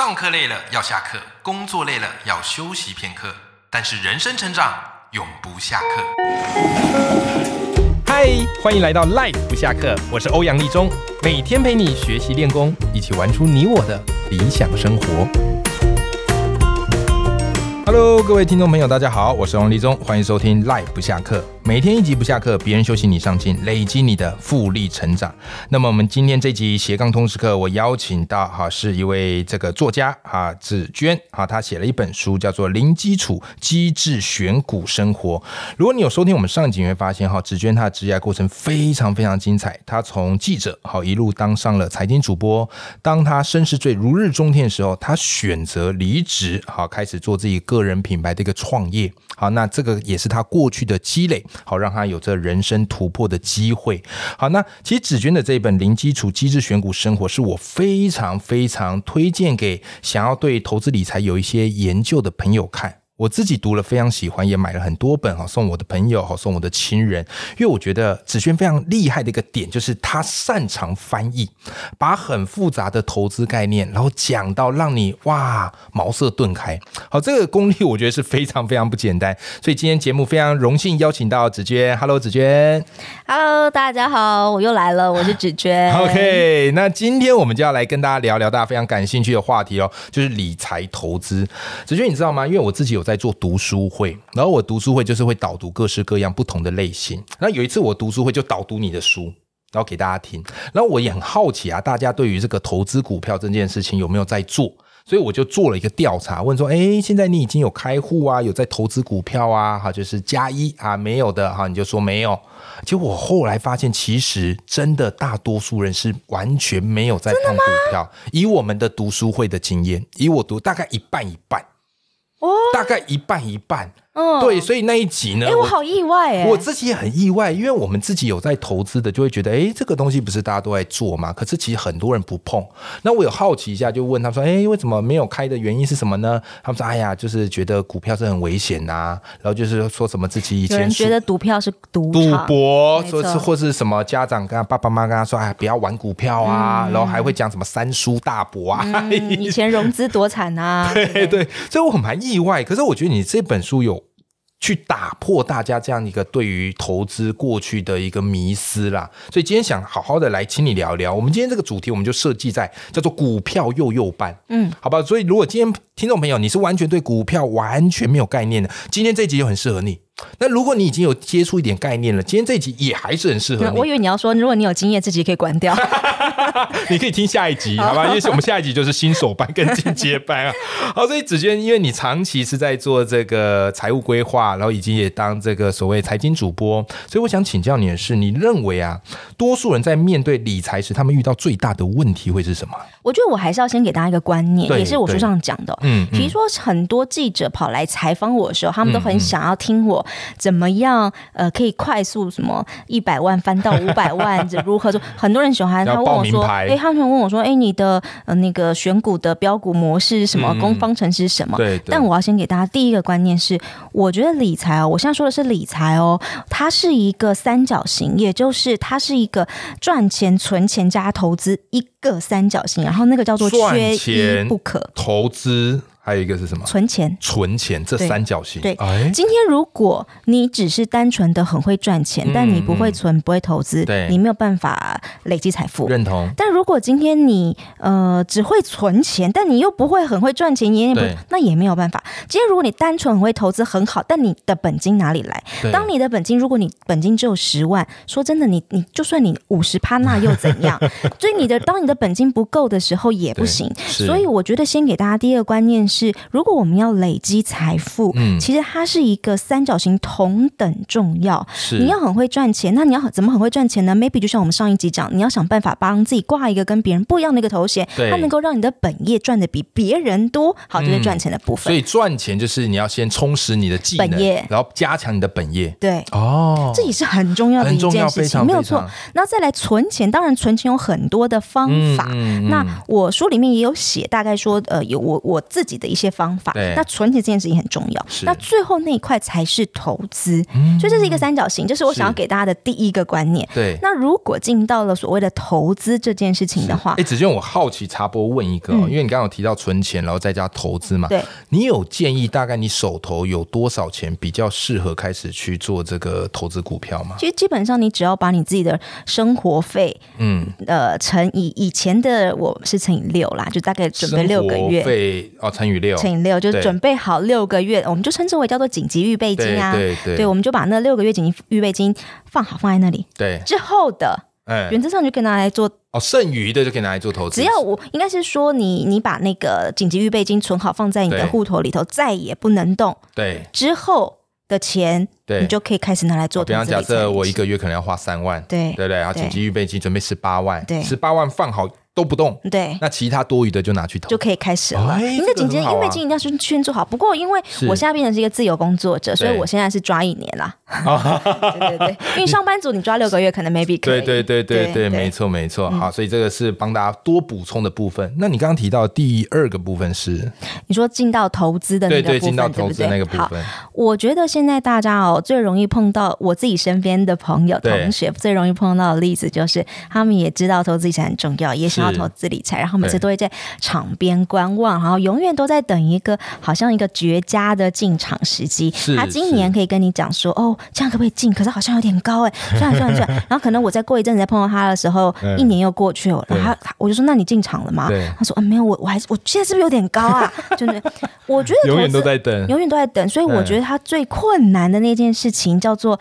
上课累了要下课，工作累了要休息片刻，但是人生成长永不下课。嗨，欢迎来到 Life 不下课，我是欧阳立中，每天陪你学习练功，一起玩出你我的理想生活。Hello，各位听众朋友，大家好，我是王立中，欢迎收听 Life 不下课。每天一集不下课，别人休息你上进，累积你的复利成长。那么我们今天这集斜杠通识课，我邀请到哈是一位这个作家哈子娟哈，她写了一本书叫做《零基础机智选股生活》。如果你有收听我们上集，你会发现哈子娟她的职业过程非常非常精彩。她从记者好一路当上了财经主播，当她声势最如日中天的时候，她选择离职好开始做自己个人品牌的一个创业。好，那这个也是他过去的积累。好，让他有这人生突破的机会。好，那其实子娟的这一本《零基础机制选股生活》是我非常非常推荐给想要对投资理财有一些研究的朋友看。我自己读了非常喜欢，也买了很多本哈，送我的朋友哈，送我的亲人。因为我觉得子轩非常厉害的一个点，就是他擅长翻译，把很复杂的投资概念，然后讲到让你哇茅塞顿开。好，这个功力我觉得是非常非常不简单。所以今天节目非常荣幸邀请到子娟。Hello，子娟。Hello，大家好，我又来了，我是子娟。OK，那今天我们就要来跟大家聊聊大家非常感兴趣的话题哦，就是理财投资。子娟，你知道吗？因为我自己有在。在做读书会，然后我读书会就是会导读各式各样不同的类型。那有一次我读书会就导读你的书，然后给大家听。然后我也很好奇啊，大家对于这个投资股票这件事情有没有在做？所以我就做了一个调查，问说：哎，现在你已经有开户啊，有在投资股票啊？哈，就是加一啊，没有的哈，你就说没有。结果我后来发现，其实真的大多数人是完全没有在碰股票。以我们的读书会的经验，以我读大概一半一半。大概一半一半。嗯，对，所以那一集呢，哎，我好意外哎，我自己也很意外，因为我们自己有在投资的，就会觉得，哎，这个东西不是大家都在做吗？可是其实很多人不碰。那我有好奇一下，就问他说，哎，为什么没有开的原因是什么呢？他们说，哎呀，就是觉得股票是很危险呐，然后就是说什么自己以前觉得赌票是赌赌博，说是或是什么家长跟他爸爸妈妈跟他说，哎，不要玩股票啊，然后还会讲什么三叔大伯啊，以前融资多惨啊，对对，所以我很蛮意外。可是我觉得你这本书有。去打破大家这样一个对于投资过去的一个迷思啦，所以今天想好好的来请你聊一聊。我们今天这个主题我们就设计在叫做股票幼幼班，嗯，好吧。所以如果今天听众朋友你是完全对股票完全没有概念的，今天这集就很适合你。那如果你已经有接触一点概念了，今天这集也还是很适合你。我以为你要说，如果你有经验，自己可以关掉。你可以听下一集，好吧？因为我们下一集就是新手班跟进阶班啊。好，所以子娟，因为你长期是在做这个财务规划，然后以及也当这个所谓财经主播，所以我想请教你的是，你认为啊，多数人在面对理财时，他们遇到最大的问题会是什么？我觉得我还是要先给大家一个观念，也是我书上讲的。嗯，比如说很多记者跑来采访我的时候，他们都很想要听我怎么样，呃，可以快速什么一百万翻到五百万，如何做？很多人喜欢他问我说，哎，他们问我说，哎，你的呃那个选股的标股模式是什么？公方程式是什么？对。但我要先给大家第一个观念是，我觉得理财哦，我现在说的是理财哦，它是一个三角形，也就是它是一个赚钱、存钱加投资一个三角形。然后那个叫做缺一不可，投资。还有一个是什么？存钱，存钱，这三角形。对，今天如果你只是单纯的很会赚钱，但你不会存，不会投资，对，你没有办法累积财富。认同。但如果今天你呃只会存钱，但你又不会很会赚钱，你也不，那也没有办法。今天如果你单纯很会投资很好，但你的本金哪里来？当你的本金，如果你本金只有十万，说真的，你你就算你五十趴，那又怎样？所以你的当你的本金不够的时候也不行。所以我觉得先给大家第一个观念是。如果我们要累积财富，嗯，其实它是一个三角形，同等重要。是，你要很会赚钱，那你要怎么很会赚钱呢？Maybe 就像我们上一集讲，你要想办法帮自己挂一个跟别人不一样的一个头衔，它能够让你的本业赚的比别人多。好，就是赚钱的部分。所以赚钱就是你要先充实你的技能，然后加强你的本业。对，哦，这也是很重要的一件事情，没有错。那再来存钱，当然存钱有很多的方法。那我书里面也有写，大概说，呃，有我我自己。的一些方法。那存钱这件事情很重要。那最后那一块才是投资，所以这是一个三角形，这是我想要给大家的第一个观念。对。那如果进到了所谓的投资这件事情的话，哎，子娟，我好奇插播问一个，因为你刚刚有提到存钱，然后再加投资嘛？对。你有建议大概你手头有多少钱比较适合开始去做这个投资股票吗？其实基本上你只要把你自己的生活费，嗯，呃，乘以以前的我是乘以六啦，就大概准备六个月费哦，乘以六，乘以六就是准备好六个月，我们就称之为叫做紧急预备金啊，对对，对，我们就把那六个月紧急预备金放好放在那里，对，之后的。原则上就可以拿来做哦，剩余的就可以拿来做投资。只要我应该是说，你你把那个紧急预备金存好，放在你的户头里头，再也不能动。对，之后的钱，对，你就可以开始拿来做。比方假设我一个月可能要花三万，对对对，然后紧急预备金准备十八万，对，十八万放好。都不动，对，那其他多余的就拿去投，就可以开始了。您的紧急预备金一定要先先做好。不过因为我现在变成是一个自由工作者，所以我现在是抓一年啦。对对对，因为上班族你抓六个月可能 maybe 可以。对对对对对，没错没错。好，所以这个是帮大家多补充的部分。那你刚刚提到第二个部分是，你说进到投资的那个部分，对不对？好，我觉得现在大家哦最容易碰到我自己身边的朋友同学最容易碰到的例子就是，他们也知道投资理财很重要，也想。要投资理财，然后每次都会在场边观望，然后永远都在等一个好像一个绝佳的进场时机。他今年可以跟你讲说：“哦，这样可不可以进？可是好像有点高哎，算了算了算了。”然后可能我再过一阵子再碰到他的时候，一年又过去了，然后我就说：“那你进场了吗？”他说：“啊，没有，我我还是我现在是不是有点高啊？”就是我觉得永远都在等，永远都在等。所以我觉得他最困难的那件事情叫做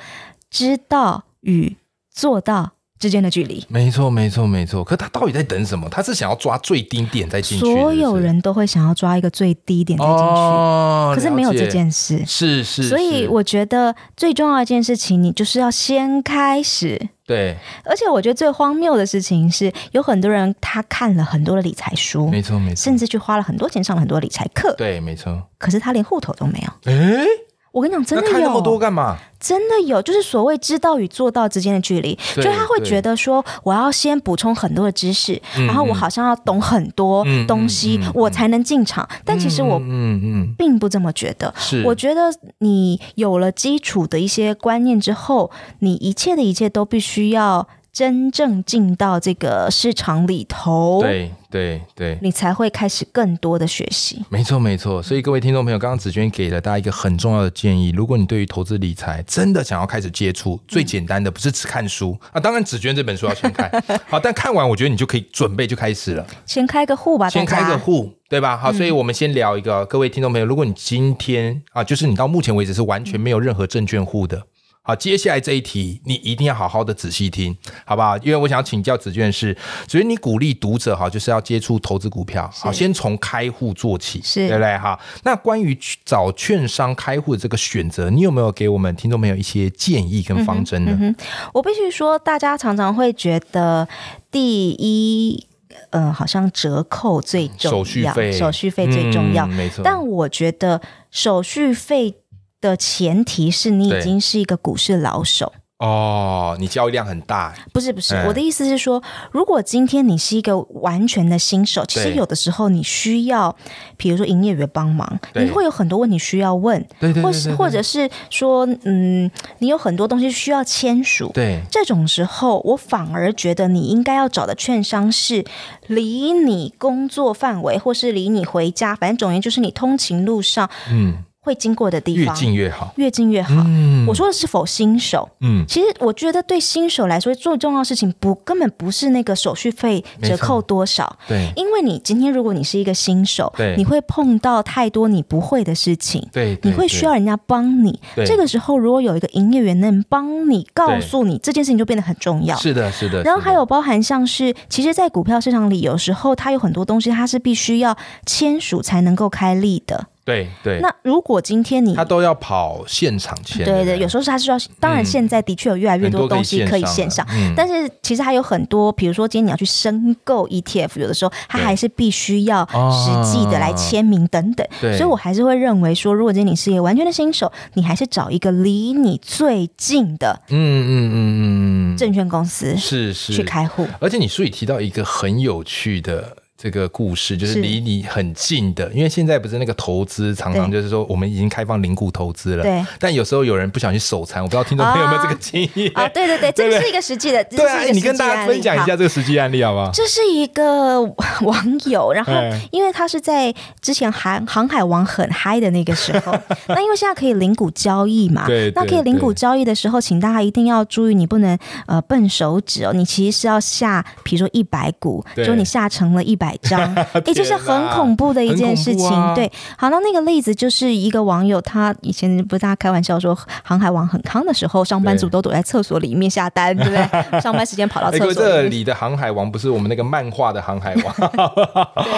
知道与做到。之间的距离，没错，没错，没错。可他到底在等什么？他是想要抓最低点再进去。所有人都会想要抓一个最低点再进去，可是没有这件事。是是。所以我觉得最重要一件事情，你就是要先开始。对。而且我觉得最荒谬的事情是，有很多人他看了很多的理财书，没错没错，甚至去花了很多钱上了很多理财课。对，没错。可是他连户头都没有。哎。我跟你讲，真的有那么多干嘛？真的有，就是所谓知道与做到之间的距离，就他会觉得说，我要先补充很多的知识，然后我好像要懂很多东西，我才能进场。但其实我嗯嗯，并不这么觉得。是，我觉得你有了基础的一些观念之后，你一切的一切都必须要。真正进到这个市场里头，对对对，你才会开始更多的学习。没错没错，所以各位听众朋友，刚刚子娟给了大家一个很重要的建议：如果你对于投资理财真的想要开始接触，最简单的不是只看书。啊，当然子娟这本书要先看 好，但看完我觉得你就可以准备就开始了，先开个户吧，先开个户，对吧？好，所以我们先聊一个，各位听众朋友，如果你今天啊，就是你到目前为止是完全没有任何证券户的。好，接下来这一题你一定要好好的仔细听，好不好？因为我想要请教子娟是，所以你鼓励读者哈，就是要接触投资股票，好，先从开户做起，是对不对？哈，那关于找券商开户的这个选择，你有没有给我们听众朋友一些建议跟方针呢？我必须说，大家常常会觉得第一，呃，好像折扣最重要，手续费，手续费最重要，没错。但我觉得手续费。的前提是你已经是一个股市老手。哦，你交易量很大。不是不是，我的意思是说，如果今天你是一个完全的新手，其实有的时候你需要，比如说营业员帮忙，你会有很多问题需要问，对对，或是或者是说，嗯，你有很多东西需要签署，对，这种时候，我反而觉得你应该要找的券商是离你工作范围，或是离你回家，反正总言就是你通勤路上，嗯。会经过的地方越近越好，越近越好。嗯我说的是否新手？嗯，其实我觉得对新手来说，最重要的事情不根本不是那个手续费折扣多少。对，因为你今天如果你是一个新手，对，你会碰到太多你不会的事情。对，你会需要人家帮你。这个时候，如果有一个营业员能帮你，告诉你这件事情，就变得很重要。是的，是的。然后还有包含像是，其实，在股票市场里，有时候它有很多东西，它是必须要签署才能够开立的。对对，那如果今天你他都要跑现场签，对对，有时候是他是要，当然现在的确有越来越多东西可以线上，但是其实还有很多，比如说今天你要去申购 ETF，有的时候他还是必须要实际的来签名等等，所以我还是会认为说，如果今天你是一个完全的新手，你还是找一个离你最近的，嗯嗯嗯嗯，证券公司是是。去开户，而且你书里提到一个很有趣的。这个故事，就是离你很近的，因为现在不是那个投资常常就是说我们已经开放零股投资了，对。但有时候有人不想去手残，我不知道听众朋友有没有这个经验？啊？对对对，这是一个实际的，对啊，你跟大家分享一下这个实际案例好不好？这是一个网友，然后因为他是在之前航航海王很嗨的那个时候，那因为现在可以零股交易嘛，对，那可以零股交易的时候，请大家一定要注意，你不能呃笨手指哦，你其实是要下，比如说一百股，就你下成了一百张。也就是很恐怖的一件事情，对。好，那那个例子就是一个网友，他以前不是大家开玩笑说航海王很康的时候，上班族都躲在厕所里面下单，对不对？上班时间跑到厕所。这里的航海王不是我们那个漫画的航海王，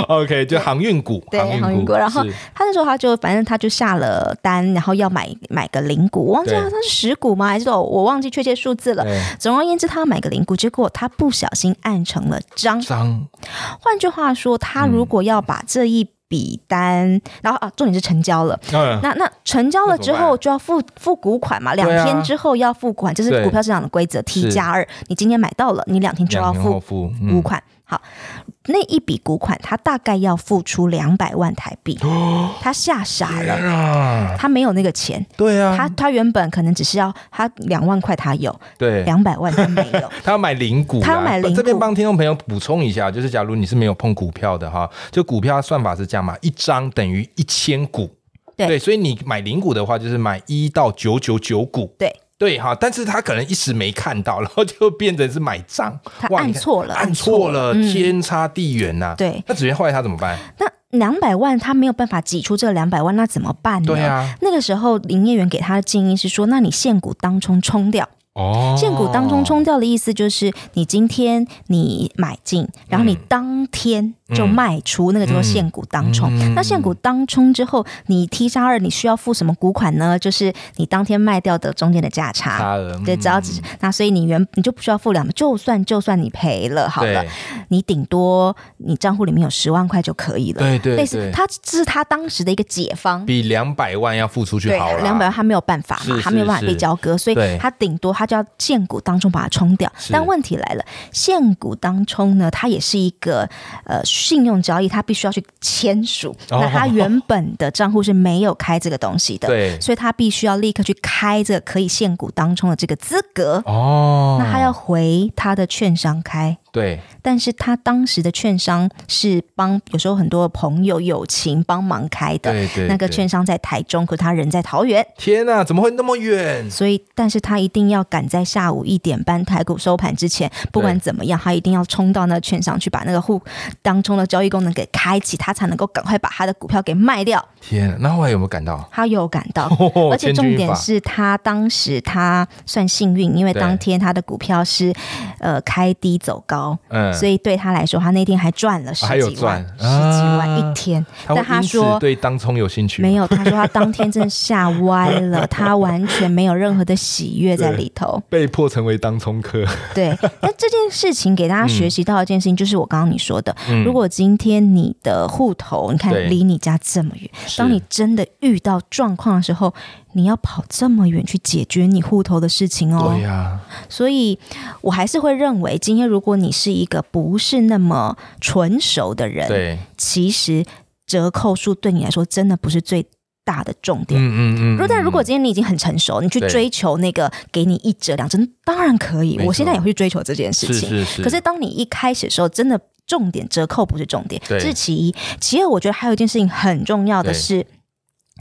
OK，就航运股，对航运股。然后他那时候他就反正他就下了单，然后要买买个零股，忘记了他是十股吗？还是我忘记确切数字了。总而言之，他要买个零股，结果他不小心按成了张。张。换句话说，他如如果要把这一笔单，然后啊，重点是成交了。那那成交了之后就要付付股款嘛？两天之后要付款，这是股票市场的规则，T 加二。你今天买到了，你两天就要付股款。好，那一笔股款他大概要付出两百万台币，他吓傻了，他没有那个钱。对啊，他他原本可能只是要他两万块，他有，对，两百万他没有，他要买零股，他要买零股。这边帮听众朋友补充一下，就是假如你是没有碰股票的哈，就股票算法是这样嘛，一张等于一千股，对，所以你买零股的话，就是买一到九九九股，对。对哈，但是他可能一时没看到，然后就变成是买账，他按错了，按错了，天差地远呐。对，那子元后来他怎么办？那两百万他没有办法挤出这两百万，那怎么办呢？对啊，那个时候营业员给他的建议是说，那你现股当冲冲掉。哦，现股当中冲掉的意思就是，你今天你买进，然后你当天就卖出，那个叫做现股当冲。那现股当冲之后，你 T 加二，你需要付什么股款呢？就是你当天卖掉的中间的价差。对，只要只那，所以你原你就不需要付两，就算就算你赔了，好了，你顶多你账户里面有十万块就可以了。对对，类似他这是他当时的一个解方，比两百万要付出去好了。两百万他没有办法嘛，他没有办法被交割，所以他顶多。他就要现股当中把它冲掉，但问题来了，现股当中呢，它也是一个呃信用交易，它必须要去签署。那他原本的账户是没有开这个东西的，对，所以他必须要立刻去开这个可以现股当中的这个资格。哦，那他要回他的券商开。对，但是他当时的券商是帮有时候很多朋友友情帮忙开的，对对，那个券商在台中，可他人在桃园。天哪，怎么会那么远？所以，但是他一定要赶在下午一点半台股收盘之前，不管怎么样，他一定要冲到那券商去把那个户当中的交易功能给开启，他才能够赶快把他的股票给卖掉。天，那后来有没有赶到？他有赶到，而且重点是他当时他算幸运，因为当天他的股票是呃开低走高。嗯，所以对他来说，他那天还赚了十几万，十几万一天。但他说对当冲有兴趣没有？他说他当天真的吓 歪了，他完全没有任何的喜悦在里头，被迫成为当冲客。对，那这件事情给大家学习到一件事情，就是我刚刚你说的，如果今天你的户头，你看离你家这么远，当你真的遇到状况的时候。你要跑这么远去解决你户头的事情哦，对呀，所以我还是会认为，今天如果你是一个不是那么纯熟的人，对，其实折扣数对你来说真的不是最大的重点。嗯嗯嗯。如但如果今天你已经很成熟，你去追求那个给你一折两折，当然可以。我现在也会去追求这件事情。是是是。可是当你一开始的时候，真的重点折扣不是重点，这是其一。其二，我觉得还有一件事情很重要的是，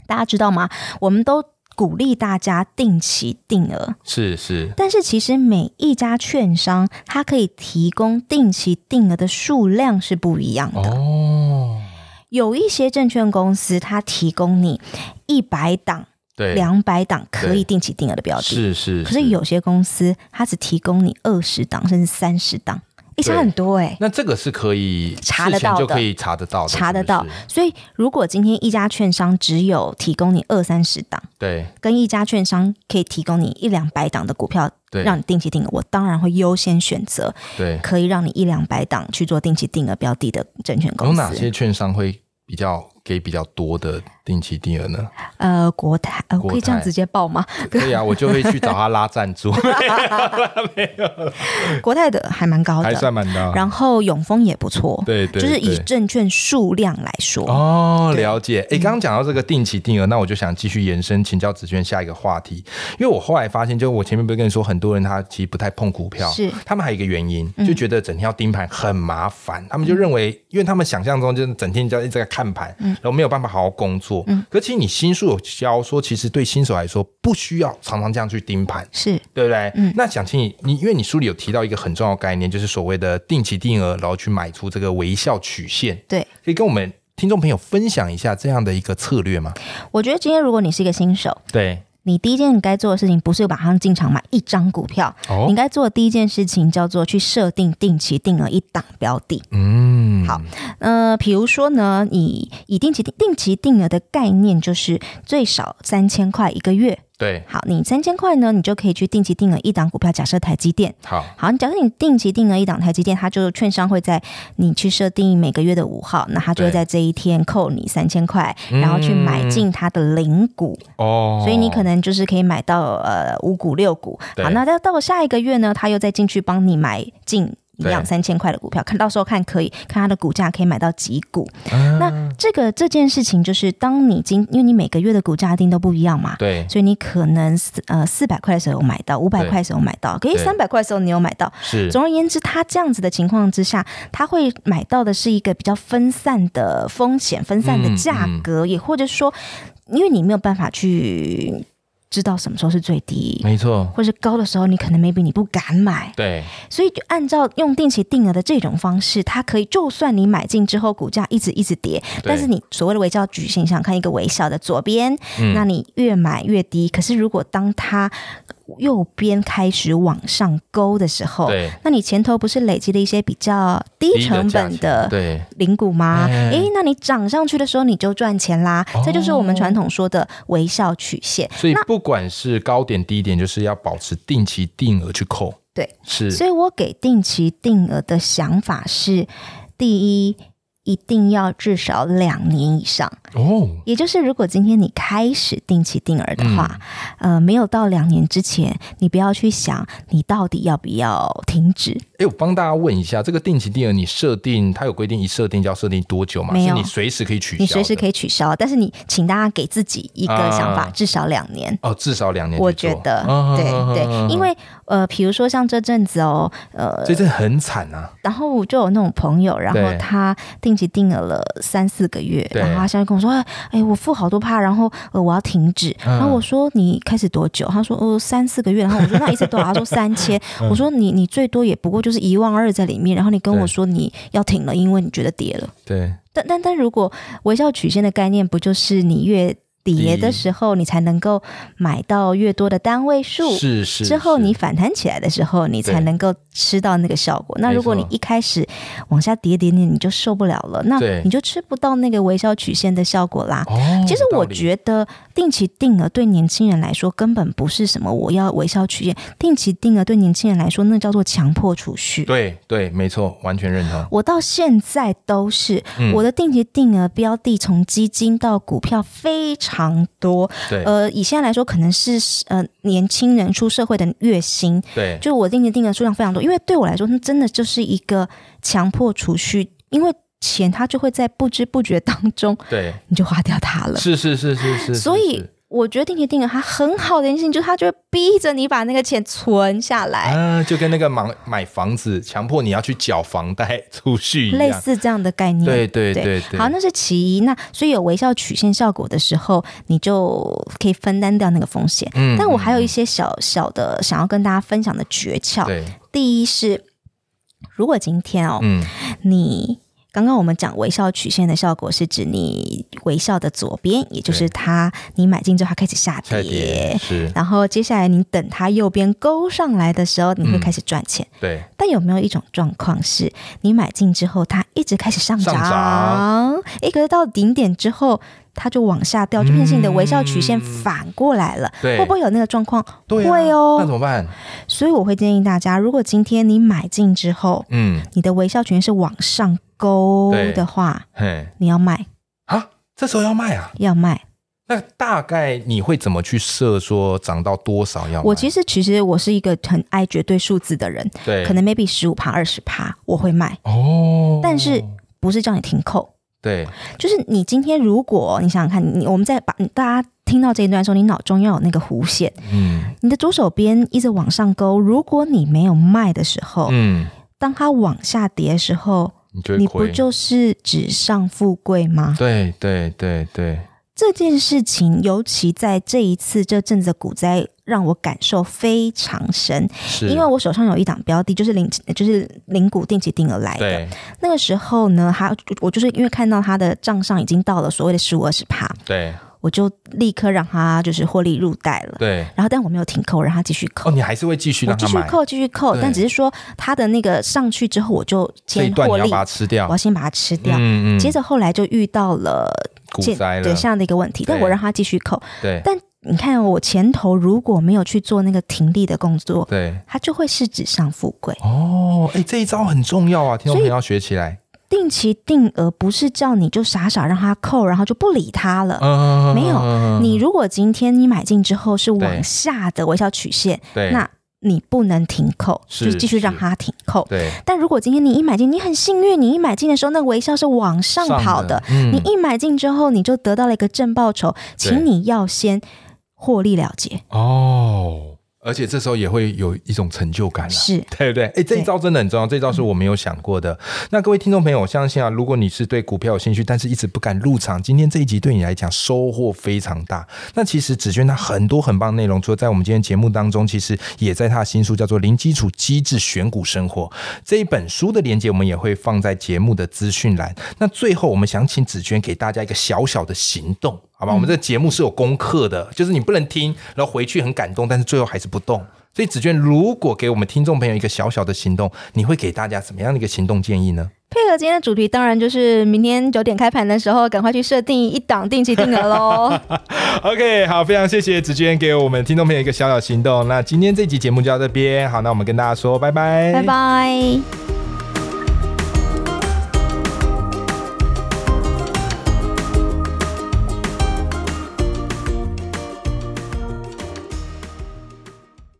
大家知道吗？我们都。鼓励大家定期定额，是是，但是其实每一家券商它可以提供定期定额的数量是不一样的哦。有一些证券公司它提供你一百档、两百档可以定期定额的标的，是是。可是有些公司它只提供你二十档甚至三十档。差很多哎，那这个是可以查得到的，就可以查得到，查得到。所以，如果今天一家券商只有提供你二三十档，对，跟一家券商可以提供你一两百档的股票，对，让你定期定额，我当然会优先选择，对，可以让你一两百档去做定期定额标的的证券公司。有哪些券商会比较给比较多的定期定额呢？呃，国泰，呃，可以这样直接报吗？可以啊，我就会去找他拉赞助。没有，国泰的还蛮高的，还算蛮高。然后永丰也不错，对对，就是以证券数量来说。哦，了解。哎，刚刚讲到这个定期定额，那我就想继续延伸请教子轩下一个话题，因为我后来发现，就我前面不是跟你说，很多人他其实不太碰股票，是他们还有一个原因，就觉得整天要盯盘很麻烦，他们就认为，因为他们想象中就是整天就要一直在看盘，然后没有办法好好工作。嗯，可其实你新书有教说，其实对新手来说不需要常常这样去盯盘，是对不对？嗯，那想请你，你因为你书里有提到一个很重要的概念，就是所谓的定期定额，然后去买出这个微笑曲线。对，可以跟我们听众朋友分享一下这样的一个策略吗？我觉得今天如果你是一个新手，对。你第一件该做的事情不是马上进场买一张股票，你该做的第一件事情叫做去设定定期定额一档标的。嗯，好，呃，比如说呢，你以定期定定期定额的概念就是最少三千块一个月。对，好，你三千块呢，你就可以去定期定额一档股票，假设台积电。好，好，你假设你定期定额一档台积电，它就券商会在你去设定每个月的五号，那它就会在这一天扣你三千块，然后去买进它的零股。哦，所以你可能就是可以买到呃五股六股。好，那到到下一个月呢，它又再进去帮你买进。两三千块的股票，看到时候看可以看它的股价可以买到几股。那这个这件事情就是，当你今因为你每个月的股价定都不一样嘛，对，所以你可能四呃四百块的时候有买到，五百块的时候买到，可以三百块的时候你有买到。是，总而言之，它这样子的情况之下，他会买到的是一个比较分散的风险、分散的价格，也或者说，因为你没有办法去。知道什么时候是最低，没错，或是高的时候，你可能 maybe 你不敢买，对，所以就按照用定期定额的这种方式，它可以就算你买进之后股价一直一直跌，但是你所谓的微笑矩形，想看一个微笑的左边，那你越买越低。可是如果当它右边开始往上勾的时候，对，那你前头不是累积了一些比较低成本的对零股吗？哎，那你涨上去的时候你就赚钱啦。这就是我们传统说的微笑曲线。所以不管是高点低点，就是要保持定期定额去扣。对，是。所以我给定期定额的想法是，第一。一定要至少两年以上哦，也就是如果今天你开始定期定额的话，呃，没有到两年之前，你不要去想你到底要不要停止。哎，我帮大家问一下，这个定期定额你设定，它有规定一设定就要设定多久吗？没有，你随时可以取消，你随时可以取消，但是你请大家给自己一个想法，至少两年。哦，至少两年，我觉得对对，因为呃，比如说像这阵子哦，呃，这阵很惨啊，然后就有那种朋友，然后他定。定期定额了三四个月，然后他现在跟我说：“哎，我付好多趴，然后呃，我要停止。”然后我说：“你开始多久？”他说：“呃，三四个月。”然后我说：“那一次多少？”他说：“三千。”我说：“你你最多也不过就是一万二在里面。”然后你跟我说你要停了，因为你觉得跌了。对，但但但如果微笑曲线的概念，不就是你越跌的时候，你才能够买到越多的单位数。是是。之后你反弹起来的时候，你才能够吃到那个效果。那如果你一开始往下跌跌跌，你就受不了了，那你就吃不到那个微笑曲线的效果啦。其实我觉得定期定额对年轻人来说根本不是什么我要微笑曲线。定期定额对年轻人来说，那叫做强迫储蓄。对对，没错，完全认同。我到现在都是我的定期定额标的，从基金到股票非常。常多，对，呃，以现在来说，可能是呃年轻人出社会的月薪，对，就我定的定的数量非常多，因为对我来说，那真的就是一个强迫储蓄，因为钱它就会在不知不觉当中，对，你就花掉它了，是是是是是，所以。我觉得定期定额它很好的一件事情，就是它就会逼着你把那个钱存下来。嗯，就跟那个买买房子，强迫你要去缴房贷储蓄一样，类似这样的概念。对对对对。好，那是其一。那所以有微笑曲线效果的时候，你就可以分担掉那个风险。嗯。但我还有一些小小的想要跟大家分享的诀窍。对。第一是，如果今天哦，嗯，你。刚刚我们讲微笑曲线的效果，是指你微笑的左边，也就是它，你买进之后它开始下跌，是。然后接下来你等它右边勾上来的时候，你会开始赚钱。对。但有没有一种状况是，你买进之后它一直开始上涨，哎，可是到顶点之后它就往下掉，就变成你的微笑曲线反过来了。对。会不会有那个状况？会哦。那怎么办？所以我会建议大家，如果今天你买进之后，嗯，你的微笑曲线是往上。勾的话，嘿你要卖啊？这时候要卖啊？要卖。那大概你会怎么去设说涨到多少要？我其实其实我是一个很爱绝对数字的人，对，可能 maybe 十五趴二十趴我会卖哦，但是不是叫你停扣？对，就是你今天如果你想想看，你我们在把大家听到这一段的时候，你脑中要有那个弧线，嗯，你的左手边一直往上勾，如果你没有卖的时候，嗯，当它往下跌的时候，你不就是纸上富贵吗？对对对对。这件事情，尤其在这一次这阵子的股灾，让我感受非常深。是，因为我手上有一档标的，就是零，就是零股定期定额来的。那个时候呢，他我就是因为看到他的账上已经到了所谓的十五二十趴，对，我就立刻让他就是获利入袋了。对，然后但我没有停扣，让他继续扣。哦，你还是会继续让他继续扣，继续扣，但只是说他的那个上去之后，我就先获利，把它吃掉。我要先把它吃掉。嗯嗯。接着后来就遇到了。股灾了，这样的一个问题，但我让他继续扣。对，但你看我前头如果没有去做那个停利的工作，对，它就会是纸上富贵。哦，哎，这一招很重要啊，听众朋友要学起来。定期定额不是叫你就傻傻让他扣，然后就不理他了。嗯，没有。你如果今天你买进之后是往下的微笑曲线，对，那。你不能停扣，就继续让它停扣。对。但如果今天你一买进，你很幸运，你一买进的时候，那个微笑是往上跑的。嗯。你一买进之后，你就得到了一个正报酬，请你要先获利了结。哦。而且这时候也会有一种成就感了，是对不对？哎，这一招真的很重要，这一招是我没有想过的。那各位听众朋友，我相信啊，如果你是对股票有兴趣，但是一直不敢入场，今天这一集对你来讲收获非常大。那其实子轩他很多很棒的内容，除了在我们今天节目当中，其实也在他的新书叫做《零基础机制选股生活》这一本书的连接，我们也会放在节目的资讯栏。那最后，我们想请子轩给大家一个小小的行动。好吧，我们这个节目是有功课的，就是你不能听，然后回去很感动，但是最后还是不动。所以子娟，如果给我们听众朋友一个小小的行动，你会给大家怎么样的一个行动建议呢？配合今天的主题，当然就是明天九点开盘的时候，赶快去设定一档定期定额喽。OK，好，非常谢谢子娟给我们听众朋友一个小小行动。那今天这集节目就到这边，好，那我们跟大家说拜拜，拜拜。